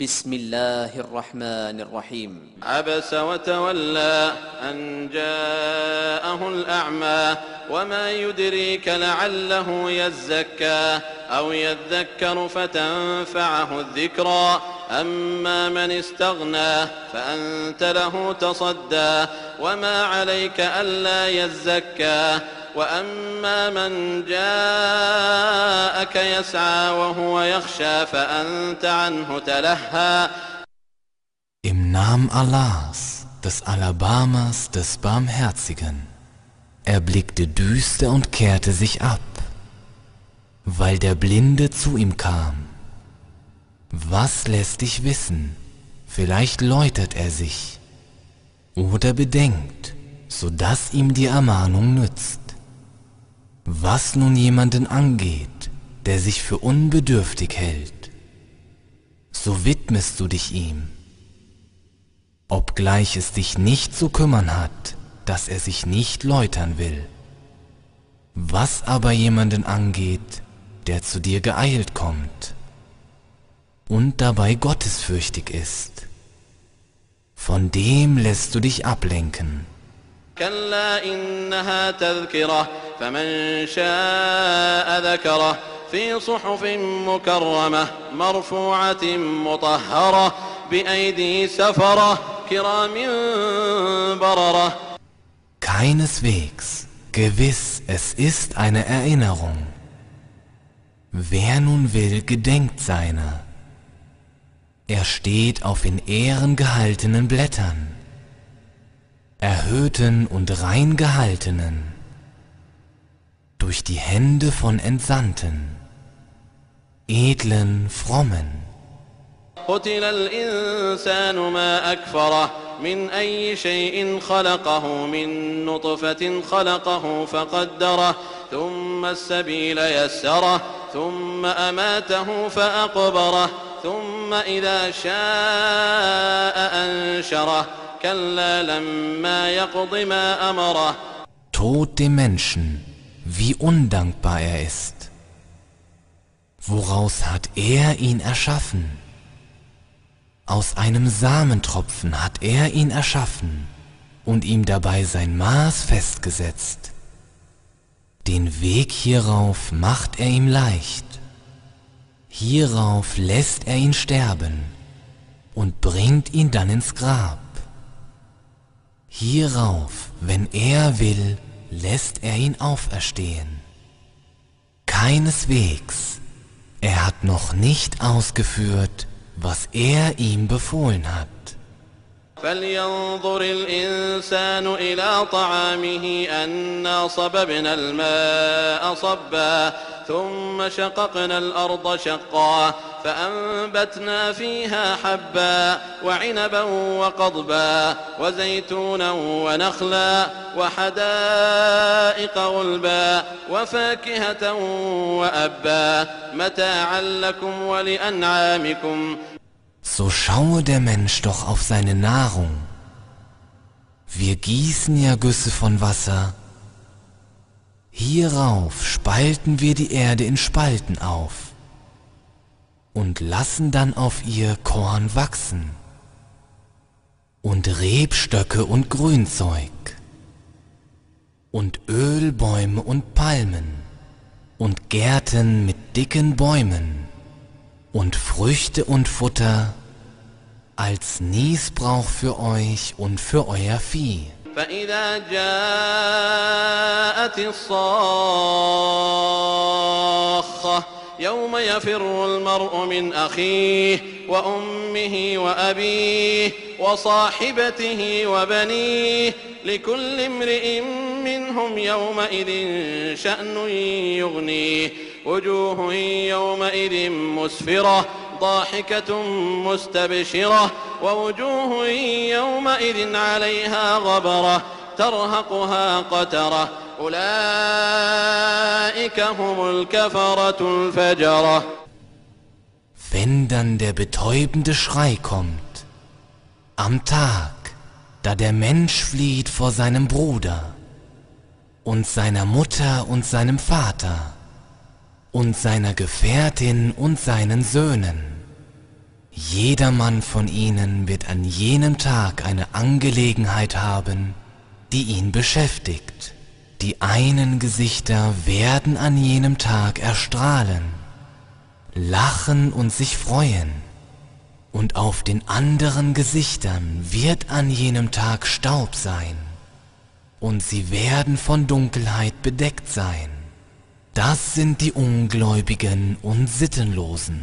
بسم الله الرحمن الرحيم. عبس وتولى أن جاءه الأعمى وما يدريك لعله يزكى أو يذكر فتنفعه الذكرى. أما من استغنى فأنت له تصدى وما عليك ألا يزكى وأما من جاءك يسعى وهو يخشى فأنت عنه تلهى Im Namen Allahs, des Alabamas, des Barmherzigen. Er blickte düster und kehrte sich ab, weil der Blinde zu ihm kam. Was lässt dich wissen? Vielleicht läutert er sich oder bedenkt, so dass ihm die Ermahnung nützt. Was nun jemanden angeht, der sich für unbedürftig hält, so widmest du dich ihm, obgleich es dich nicht zu kümmern hat, dass er sich nicht läutern will. Was aber jemanden angeht, der zu dir geeilt kommt und dabei gottesfürchtig ist, von dem lässt du dich ablenken. كلا إنها تذكرة فمن شاء ذكره في صحف مكرمة مرفوعة مطهرة بأيدي سفرة كرام بررة Keineswegs, gewiss, es ist eine Erinnerung. Wer nun will, gedenkt seiner. Er steht auf in Ehren gehaltenen Blättern, erhöhten und rein gehaltenen, durch die Hände von Entsandten, edlen, frommen. قتل الإنسان ما أكفره من أي شيء خلقه من نطفة خلقه فقدره ثم السبيل يسره ثم أماته فأقبره ثم إذا شاء أنشره كلا لما يقض ما أمره Tod dem Menschen, wie undankbar er ist. Woraus hat er ihn erschaffen? Aus einem Samentropfen hat er ihn erschaffen und ihm dabei sein Maß festgesetzt. Den Weg hierauf macht er ihm leicht. Hierauf lässt er ihn sterben und bringt ihn dann ins Grab. Hierauf, wenn er will, lässt er ihn auferstehen. Keineswegs, er hat noch nicht ausgeführt, was er ihm befohlen hat. فلينظر الإنسان إلى طعامه أنا صببنا الماء صبا ثم شققنا الأرض شقا فأنبتنا فيها حبا وعنبا وقضبا وزيتونا ونخلا وحدائق غلبا وفاكهة وأبا متاعا لكم ولأنعامكم So schaue der Mensch doch auf seine Nahrung. Wir gießen ja Güsse von Wasser. Hierauf spalten wir die Erde in Spalten auf und lassen dann auf ihr Korn wachsen und Rebstöcke und Grünzeug und Ölbäume und Palmen und Gärten mit dicken Bäumen und Früchte und Futter als Niesbrauch für euch und für euer Vieh. فإذا جاءت الصاخة يوم يفر المرء من أخيه وأمه وأبيه وصاحبته وبنيه لكل امرئ منهم يومئذ شأن يغنيه وجوه يومئذ مسفرة ضاحكة مستبشرة ووجوه يومئذ عليها غبرة ترهقها قترة أولئك هم الكفرة الفجرة Wenn dann der betäubende Schrei kommt, am Tag, da der Mensch flieht vor seinem Bruder und seiner Mutter und seinem Vater und seiner Gefährtin und seinen Söhnen, Jedermann von ihnen wird an jenem Tag eine Angelegenheit haben, die ihn beschäftigt. Die einen Gesichter werden an jenem Tag erstrahlen, lachen und sich freuen, und auf den anderen Gesichtern wird an jenem Tag Staub sein, und sie werden von Dunkelheit bedeckt sein. Das sind die Ungläubigen und Sittenlosen.